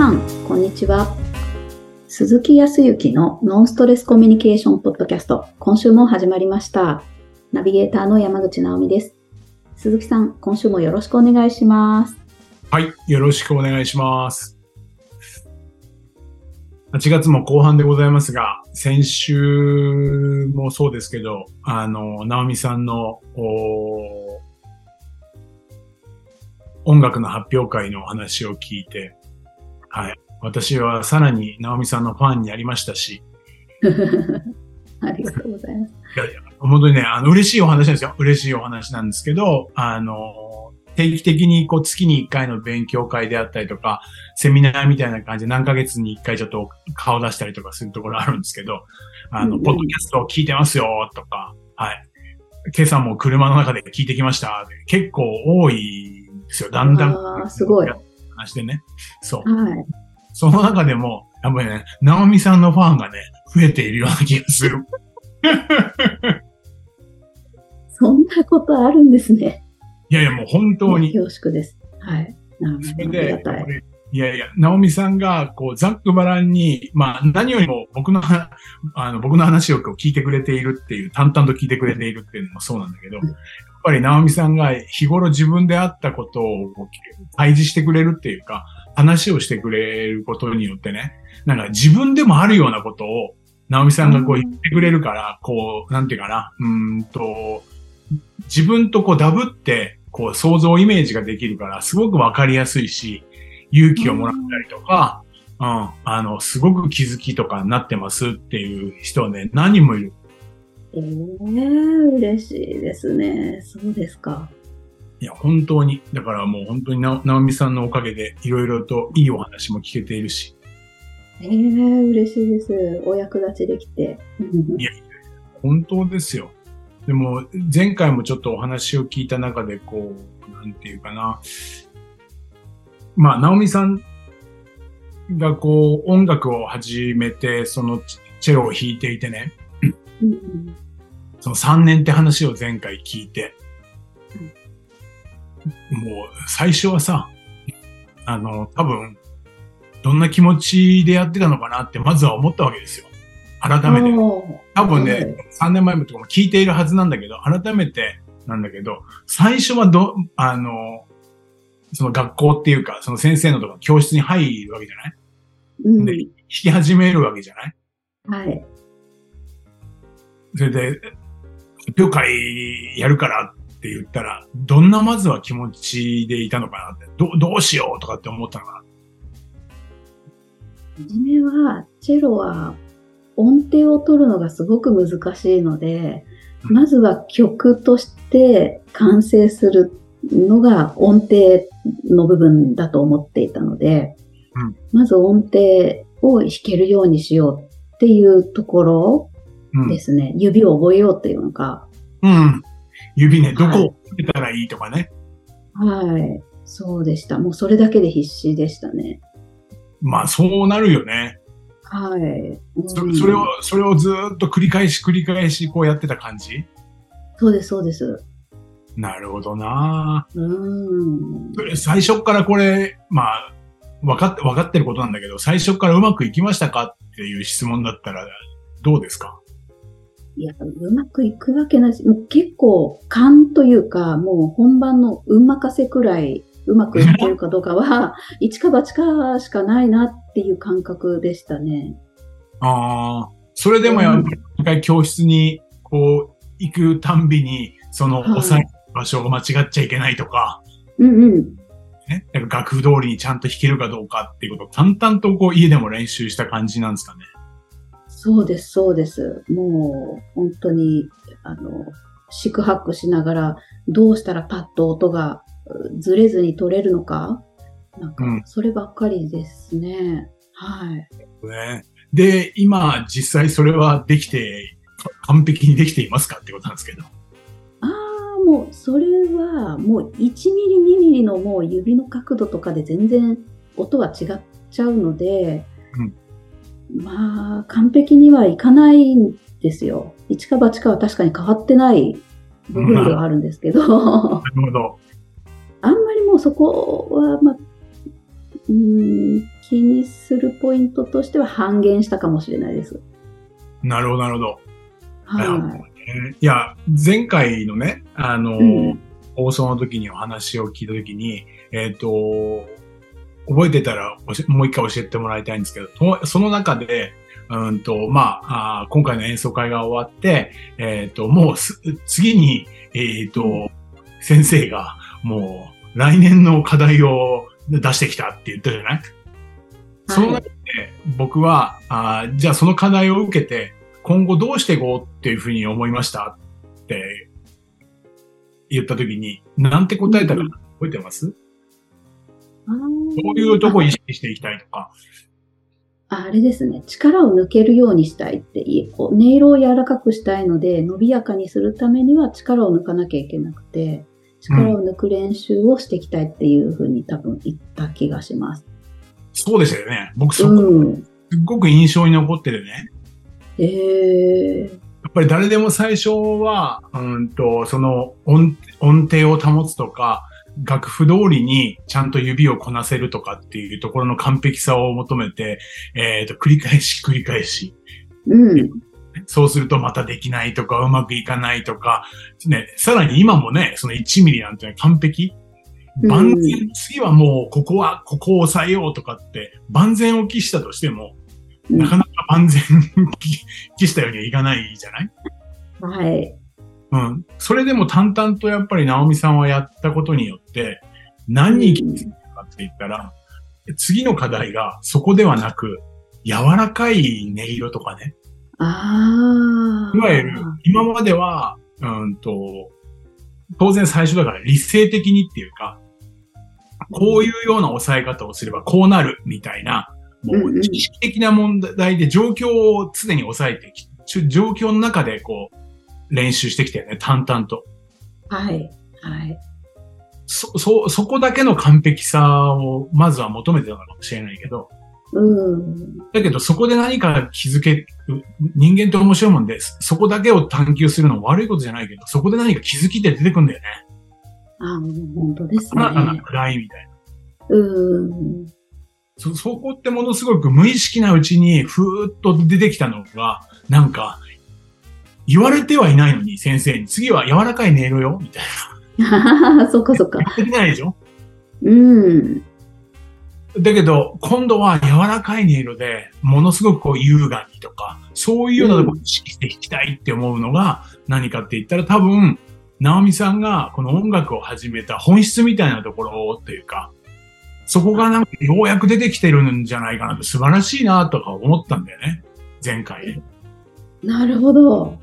さん、こんにちは。鈴木康之のノンストレスコミュニケーションポッドキャスト、今週も始まりました。ナビゲーターの山口直美です。鈴木さん、今週もよろしくお願いします。はい、よろしくお願いします。8月も後半でございますが、先週もそうですけど、あの、直美さんの音楽の発表会のお話を聞いて、はい。私はさらに直美さんのファンになりましたし、ありがとうございます。いやいや、本当にね、あの、嬉しいお話なんですよ。嬉しいお話なんですけど、あの、定期的にこう月に1回の勉強会であったりとか、セミナーみたいな感じで何ヶ月に1回ちょっと顔出したりとかするところあるんですけど、あの、うんうんポッドキャストを聞いてますよとか、はい。今朝も車の中で聞いてきました。結構多いんですよ。だんだん。あーすごい話でね。そう。はい。その中でも、やっぱりね、直美さんのファンがね、増えているような気がする。そんなことあるんですね。いやいや、もう本当に。恐縮です。はい。あそれでい。、やいや、ナオミさんが、こう、ざっくばらんに、まあ、何よりも僕のは、あの、僕の話を聞いてくれているっていう、淡々と聞いてくれているっていうのもそうなんだけど、っぱりナオミさんが日頃自分であったことを開示してくれるっていうか、話をしてくれることによってね、なんか自分でもあるようなことを、ナオミさんがこう言ってくれるから、こう、なんていうかな、うんと、自分とこうダブって、こう想像イメージができるから、すごくわかりやすいし、勇気をもらったりとか、うん、あの、すごく気づきとかになってますっていう人はね、何人もいる。えー、嬉しいですね。そうですか。いや、本当に。だからもう本当にな、直美さんのおかげで、いろいろといいお話も聞けているし、えー、嬉しいです。お役立ちできて。いや本当ですよ。でも、前回もちょっとお話を聞いた中で、こう、なんていうかな。まあ、直美さんがこう、音楽を始めて、そのチチェロを弾いていてね、うんうん。その3年って話を前回聞いて、もう最初はさ、あの、多分、どんな気持ちでやってたのかなってまずは思ったわけですよ。改めて。多分ね、はい3年前もとかも聞いているはずなんだけど、改めてなんだけど、最初はど、あの、その学校っていうか、その先生のとか教室に入るわけじゃない？うん。で、弾き始めるわけじゃない？はい。それで、発表会やるからって言ったら、どんなまずは気持ちでいたのかなって、どどうしようとかって思ったのかな？はじめは、チェロは音程を取るのがすごく難しいので、うんまずは曲として完成するのが音程の部分だと思っていたので、うんまず音程を弾けるようにしようっていうところうん。ですね。指を覚えようっていうのが、うん。指ね、どはいこをつけたらいいとかね。はい。そうでした。もうそれだけで必死でしたね。まあ、そうなるよね。はい。そうんそれを、それをずーっと繰り返し繰り返しこうやってた感じ？そうです、そうです。なるほどなうん。最初からこれ、まあ、分かって、分かってることなんだけど、最初からうまくいきましたか？っていう質問だったら、どうですか？いや、うまくいくわけないし、もう結構勘というか、もう本番の運任せくらいうまくいってるかどうかは、一か八かしかないなっていう感覚でしたね。ああ、それでもやっぱり一回教室にこう行くたんびに、そのはい押さえる場所が間違っちゃいけないとか、うんうん。ね、楽譜通りにちゃんと弾けるかどうかっていうことを淡々とこう家でも練習した感じなんですかね。そうです、そうです。もう、本当に、あの、四苦八苦しながら、どうしたらパッと音がうずれずに取れるのか、なんかうん、そればっかりですね。はい。ねで、今実際それはできて、か完璧にできていますかってことなんですけど。ああ、もう、それは、もう1ミリ、2ミリのもう指の角度とかで全然音は違っちゃうので、まあ、完璧にはいかないんですよ。一か八かは確かに変わってない部分ではあるんですけど、あなるほど。んまりもうそこは、まあ、うーん、気にするポイントとしては半減したかもしれないです。なるほど、なるほど。はいいや、前回のね、あの、うん放送の時にお話を聞いた時に、えっ、と、覚えてたらもう一回教えてもらいたいんですけど、とその中で、うんと、まあ、あー今回の演奏会が終わって、えっ、と、もうす次に、えっ、と、先生が、もう、来年の課題を出してきたって言ったじゃない？その中で、僕は、あーじゃあその課題を受けて、今後どうしていこうっていうふうに思いましたって言ったときに、なんて答えたかうん。覚えてます、あーどういうとこ意識していきたいとか。ああれですね。力を抜けるようにしたいってこう音色を柔らかくしたいので、伸びやかにするためには力を抜かなきゃいけなくて、力を抜く練習をしていきたいっていうふうに多分言った気がします。そうでしたよね。僕そこ、うん。すっごく印象に残ってるね。えー、やっぱり誰でも最初は、うんと、その音音程を保つとか、楽譜通りにちゃんと指をこなせるとかっていうところの完璧さを求めて、えっ、と、繰り返し繰り返し、うん。そうするとまたできないとか、うまくいかないとか、ね、さらに今もね、その1ミリなんてね完璧。万全、次はもうここは、ここを抑えようとかって、万全を期したとしても、うん。なかなか万全 期期したようにはいかないじゃない？はい。うん。それでも淡々とやっぱり直美さんはやったことによって、何に気づいたかって言ったら、次の課題がそこではなく、柔らかい音色とかね。ああ。いわゆる、今までは、うんと、当然最初だから理性的にっていうか、こういうような抑え方をすればこうなるみたいな、もう知識的な問題で状況を常に抑えてきち状況の中でこう、練習してきたよね、淡々と。はい。はい。そ、そ、そこだけの完璧さをまずは求めてたのかもしれないけど、うん。だけどそこで何か気づける、人間って面白いもんで、そこだけを探求するのも悪いことじゃないけど、そこで何か気づきって出てくんだよね。ああ、本当ですね。新たな暗いみたいな。うん。そ、そこってものすごく無意識なうちにふーっと出てきたのが、なんか、言われてはいないのに先生に、次は柔らかい音色よみたい そっかそっか。な。できないでしょ？うん。だけど、今度は柔らかい音色で、ものすごくこう優雅にとか、そういうようなところを意識していきたいって思うのが何かって言ったら多分、直美さんがこの音楽を始めた本質みたいなところというか、そこがなんかようやく出てきてるんじゃないかなって素晴らしいなとか思ったんだよね。前回。なるほど。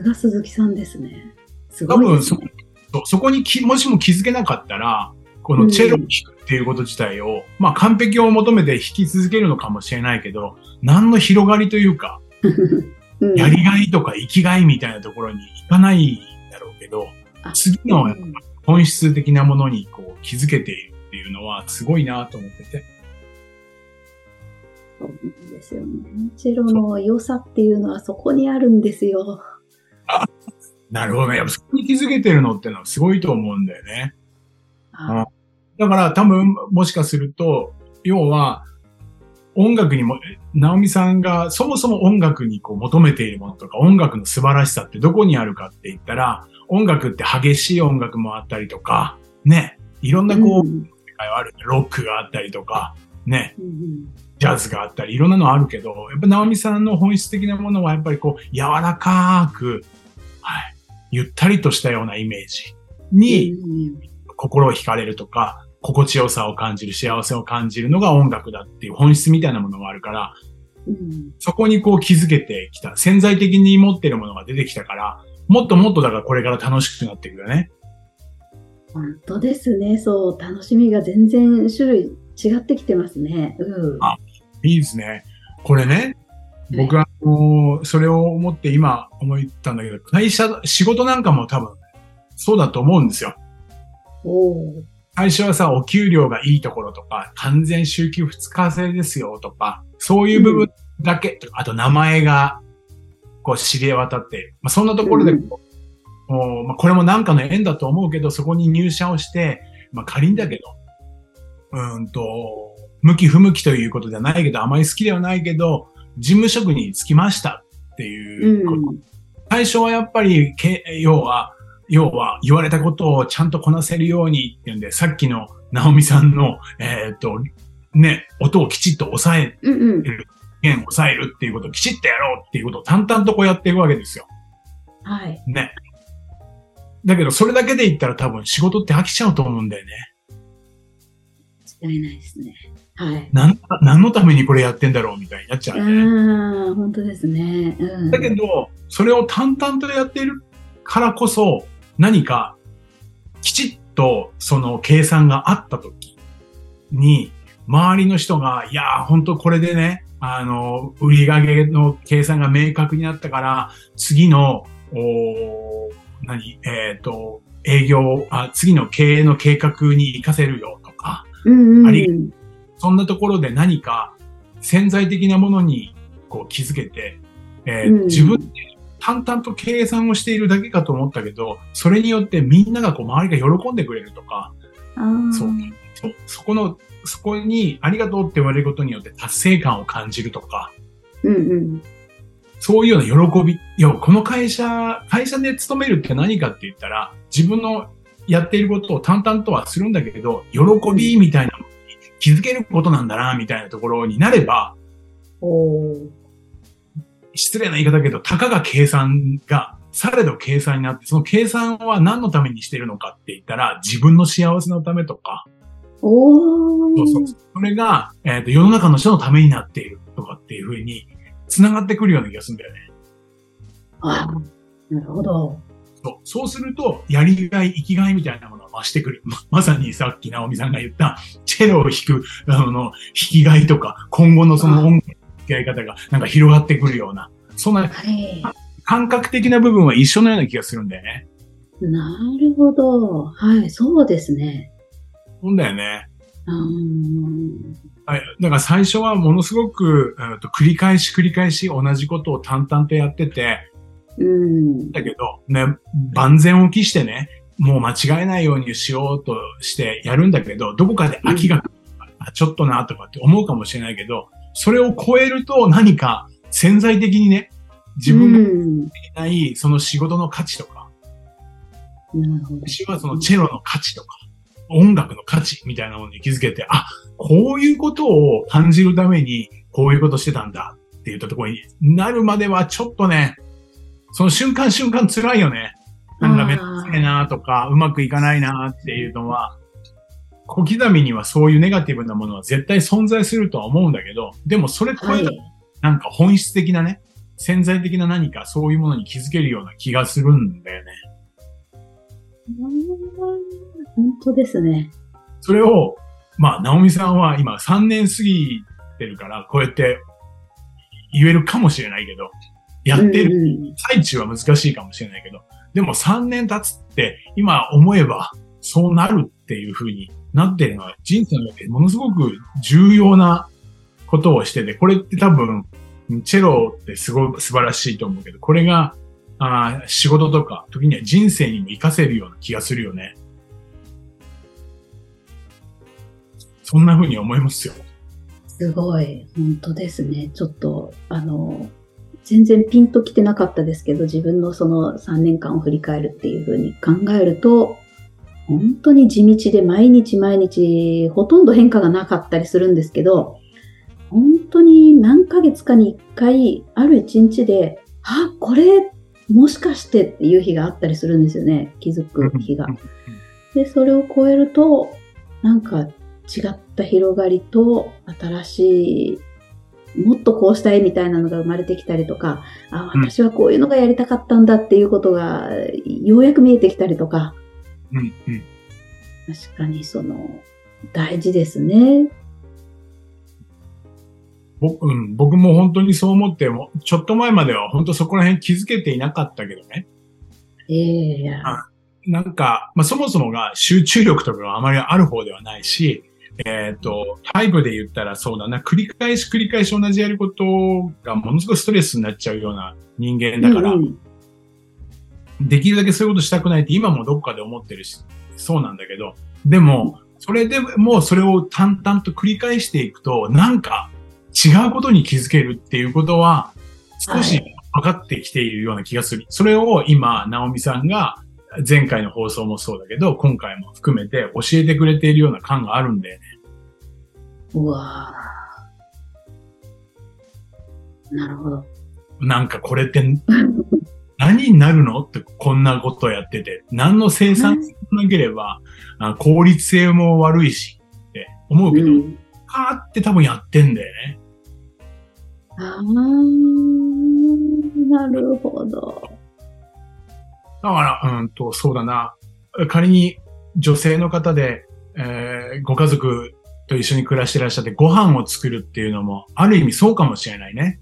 あさすが鈴木さんですね。す多分そごいですね。そ、そこにきもしも気づけなかったら、このチェロを弾くっていうこと自体を、まあ完璧を求めて弾き続けるのかもしれないけど、何の広がりというか、うんやりがいとか生きがいみたいなところに行かないんだろうけど、あ次のうん本質的なものにこう気づけているっていうのはすごいなと思ってて。そうなんですよね。チェロの良さっていうのはそこにあるんですよ。なるほどね。やっぱそこに気づけてるのってのはすごいと思うんだよね。あだから多分もしかすると、要は音楽にも、直美さんがそもそも音楽にこう求めているものとか音楽の素晴らしさってどこにあるかって言ったら、音楽って激しい音楽もあったりとか、ね、いろんなこう、うん世界はある。ロックがあったりとか、ね、うんジャズがあったり、いろんなのあるけど、やっぱ直美さんの本質的なものはやっぱりこう、柔らかく、はい、ゆったりとしたようなイメージにうん心を惹かれるとか、心地よさを感じる、幸せを感じるのが音楽だっていう本質みたいなものがあるから、うんそこにこう気づけてきた。潜在的に持ってるものが出てきたから、もっともっとだからこれから楽しくなっていくよね。本当ですね。そう、楽しみが全然種類違ってきてますね。うん。あいいですね。これね、僕は、あのそれを思って今思ったんだけど、会社、仕事なんかも多分、そうだと思うんですよ。最初はさ、お給料がいいところとか、完全週休2日制ですよとか、そういう部分だけ、あと名前が、こう知り渡って。まあ、そんなところでこう、もうまあ、これもなんかの縁だと思うけど、そこに入社をして、まあ、仮にだけど、うんと、向き不向きということではないけど、あまり好きではないけど、事務職に就きましたっていうこと。うん、最初はやっぱり、要は、要は言われたことをちゃんとこなせるようにっていうんで、さっきの直美さんの、えっ、ー、と、ね、音をきちっと抑える、うんうん、弦を抑えるっていうことをきちっとやろうっていうことを淡々とこうやっていくわけですよ。はい。ね。だけど、それだけで言ったら多分仕事って飽きちゃうと思うんだよね。間違いないですね。はい。なん、何のためにこれやってんだろうみたいになっちゃうね。うん、本当ですね。うん、だけど、それを淡々とやっているからこそ、何か、きちっとその計算があった時に、周りの人が、いや本当これでね、あの、売り上げの計算が明確になったから、次の、お何えっ、ー、と、営業あ、次の経営の計画に活かせるよとか、うんうん、ありそんなところで何か潜在的なものにこう気づけて、えー、うん、自分で淡々と計算をしているだけかと思ったけど、それによってみんながこう周りが喜んでくれるとか、そう。そそこの、そこにありがとうって言われることによって達成感を感じるとか、うんうん、そういうような喜び。いや、この会社、会社で勤めるって何かって言ったら、自分のやっていることを淡々とはするんだけど、喜びみたいな気づけることなんだな、みたいなところになれば、失礼な言い方だけど、たかが計算が、されど計算になって、その計算は何のためにしてるのかって言ったら、自分の幸せのためとか、おそうそうそれが、えっ、ー、と、世の中の人のためになっているとかっていうふうに、繋がってくるような気がするんだよね。ああ、なるほど。そう。そうすると、やりがい、生きがいみたいなものが増してくる。ま、まさにさっき直美さんが言った、チェロを弾く、あの、弾きがいとか、今後のその音楽の付き合い方がなんか広がってくるような、そんな、感覚的な部分は一緒のような気がするんだよね。なるほど。はい、そうですね。そうだよね。はい。だから最初はものすごく、えと繰り返し繰り返し同じことを淡々とやってて、うん。だけど、ね、万全を期してね、もう間違えないようにしようとしてやるんだけど、どこかで飽きが、うん、ちょっとなとかって思うかもしれないけど、それを超えると何か潜在的にね、自分ができないその仕事の価値とか、うん、私はそのチェロの価値とか、音楽の価値みたいなものに気づけて、あ、こういうことを感じるためにこういうことしてたんだって言ったところになるまではちょっとね、その瞬間瞬間辛いよね。なんかめんどくさいなとか、うまくいかないなっていうのは、小刻みにはそういうネガティブなものは絶対存在するとは思うんだけど、でもそれ超えた、なんか本質的なね、潜在的な何かそういうものに気づけるような気がするんだよね。本当ですね。それを、まあ、ナオミさんは今3年過ぎてるから、こうやって言えるかもしれないけど、やってる最中は難しいかもしれないけど、でも3年経つって今思えばそうなるっていう風になってるのは人生の中でものすごく重要なことをしてて、これって多分、チェロってすごい素晴らしいと思うけど、これがあ仕事とか、時には人生にも活かせるような気がするよね。そんな風に思いますよ。すごい、本当ですね。ちょっと、あの、全然ピンときてなかったですけど、自分のその3年間を振り返るっていう風に考えると、本当に地道で毎日毎日ほとんど変化がなかったりするんですけど、本当に何ヶ月かに1回ある一日で、あ、これもしかしてっていう日があったりするんですよね。気づく日が。で、それを超えると、なんか違った広がりと新しい、もっとこうしたいみたいなのが生まれてきたりとか、あ、私はこういうのがやりたかったんだっていうことが、ようやく見えてきたりとか。うんうん、確かにその、大事ですね。僕,、うん、僕も本当にそう思っても、ちょっと前までは本当そこら辺気づけていなかったけどね。ええー、なんか、まあ、そもそもが集中力とかがあまりある方ではないし、えっ、ー、と、タイプで言ったらそうだな、繰り返し繰り返し同じやることがものすごいストレスになっちゃうような人間だから、うんうん、できるだけそういうことしたくないって今もどっかで思ってるし、そうなんだけど、でも、それでもうそれを淡々と繰り返していくと、なんか違うことに気づけるっていうことは、少し分かってきているような気がする。はい、それを今、直美さんが前回の放送もそうだけど、今回も含めて教えてくれているような感があるんだよね。うわなるほど。なんかこれって何になるの？ってこんなことやってて、何の生産性もなければ、効率性も悪いしって思うけど、うん、カーって多分やってんだよね。ああ、なるほど。だから、うんと、そうだな。仮に女性の方で、えー、ご家族と一緒に暮らしてらっしゃってご飯を作るっていうのも、ある意味そうかもしれないね。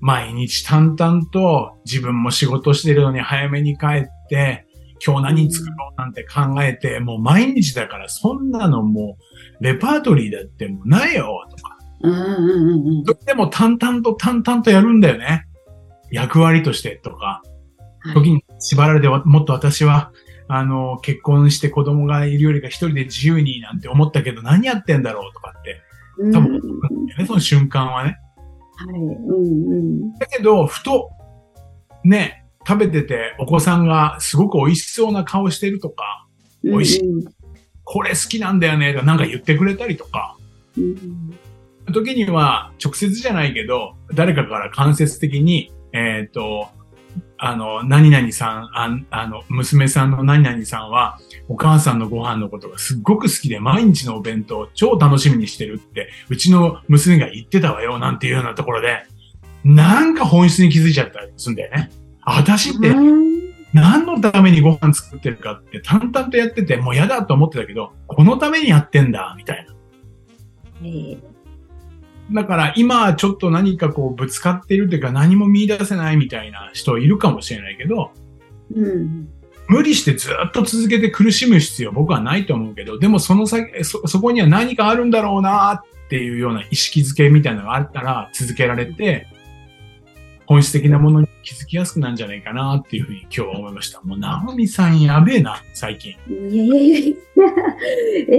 毎日淡々と自分も仕事してるのに早めに帰って、今日何作ろうなんて考えて、もう毎日だからそんなのもうレパートリーだってもうないよとか。うんうんうん、それでも淡々と淡々とやるんだよね。役割としてとか。時に縛られて、もっと私は、あの、結婚して子供がいるよりか一人で自由になんて思ったけど何やってんだろうとかって、多分、ね、その瞬間はね。はい。うんうん。だけど、ふと、ね、食べててお子さんがすごく美味しそうな顔してるとか、美味しい。うんうん、これ好きなんだよね、とかなんか言ってくれたりとか、うん、時には直接じゃないけど、誰かから間接的に、えっ、ー、と、あの、何々さん、ああの、娘さんの何々さんは、お母さんのご飯のことがすっごく好きで、毎日のお弁当超楽しみにしてるって、うちの娘が言ってたわよ、なんていうようなところで、なんか本質に気づいちゃったりするんだよね。私って、何のためにご飯作ってるかって淡々とやってて、もう嫌だと思ってたけど、このためにやってんだ、みたいな。えーだから今ちょっと何かこうぶつかってるっていうか何も見出せないみたいな人いるかもしれないけど、うん、無理してずっと続けて苦しむ必要僕はないと思うけど、でもその先、そ、そこには何かあるんだろうなっていうような意識づけみたいなのがあったら続けられて、本質的なものに気づきやすくなるんじゃないかなっていうふうに今日は思いました。もう、ナオミさんやべえな、最近。いやいやいやいや、え、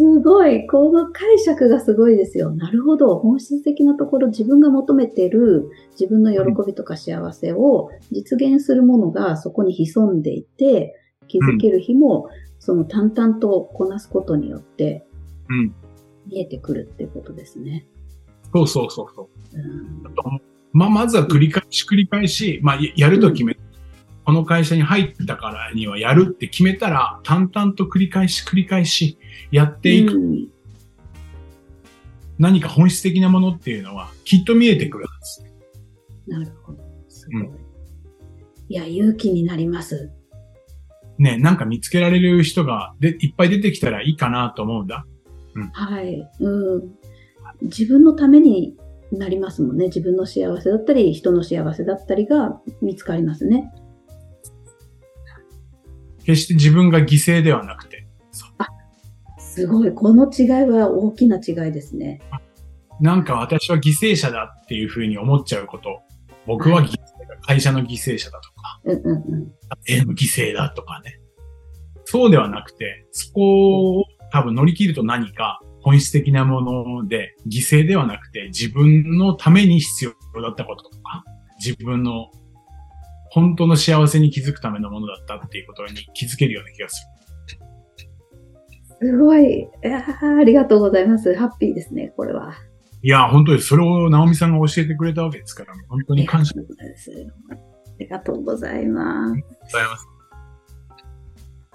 すごい。この解釈がすごいですよ。なるほど。本質的なところ、自分が求めてる自分の喜びとか幸せを実現するものがそこに潜んでいて、気づける日も、その淡々とこなすことによって、見えてくるっていうことですね。そうそうそうそう。うんまあ、まずは繰り返し繰り返し、まあ、やると決め、うん、この会社に入ったからにはやるって決めたら、淡々と繰り返し繰り返しやっていく。うん、何か本質的なものっていうのはきっと見えてくるんです。なるほど。すごい。うん、いや、勇気になります。ね、なんか見つけられる人がでいっぱい出てきたらいいかなと思うんだ。うん、はい。うん。自分のためになりますもんね。自分の幸せだったり、人の幸せだったりが見つかりますね。決して自分が犠牲ではなくて。あ、すごい。この違いは大きな違いですね。なんか私は犠牲者だっていうふうに思っちゃうこと。僕は犠牲だ、会社の犠牲者だとか、うんうんうん、家の犠牲だとかね。そうではなくて、そこを多分乗り切ると何か本質的なもので、犠牲ではなくて自分のために必要だったこととか、自分の本当の幸せに気づくためのものだったっていうことに気づけるような気がする。すごい。ありがとうございます。ハッピーですね、これは。いや、本当にそれを直美さんが教えてくれたわけですから、本当に感謝。ありがとうございます。ありがとうございます。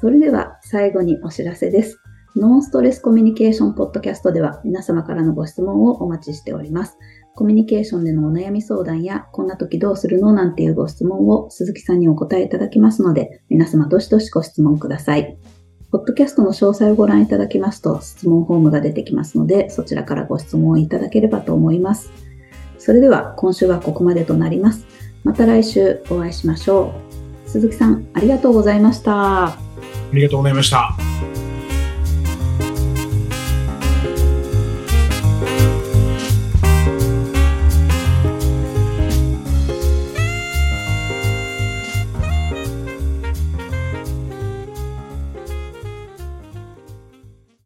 それでは最後にお知らせです。ノンストレスコミュニケーションポッドキャストでは皆様からのご質問をお待ちしております。コミュニケーションでのお悩み相談や、こんな時どうするのなんていうご質問を鈴木さんにお答えいただきますので、皆様どしどしご質問ください。ポッドキャストの詳細をご覧いただきますと、質問フォームが出てきますので、そちらからご質問いただければと思います。それでは、今週はここまでとなります。また来週お会いしましょう。鈴木さん、ありがとうございました。ありがとうございました。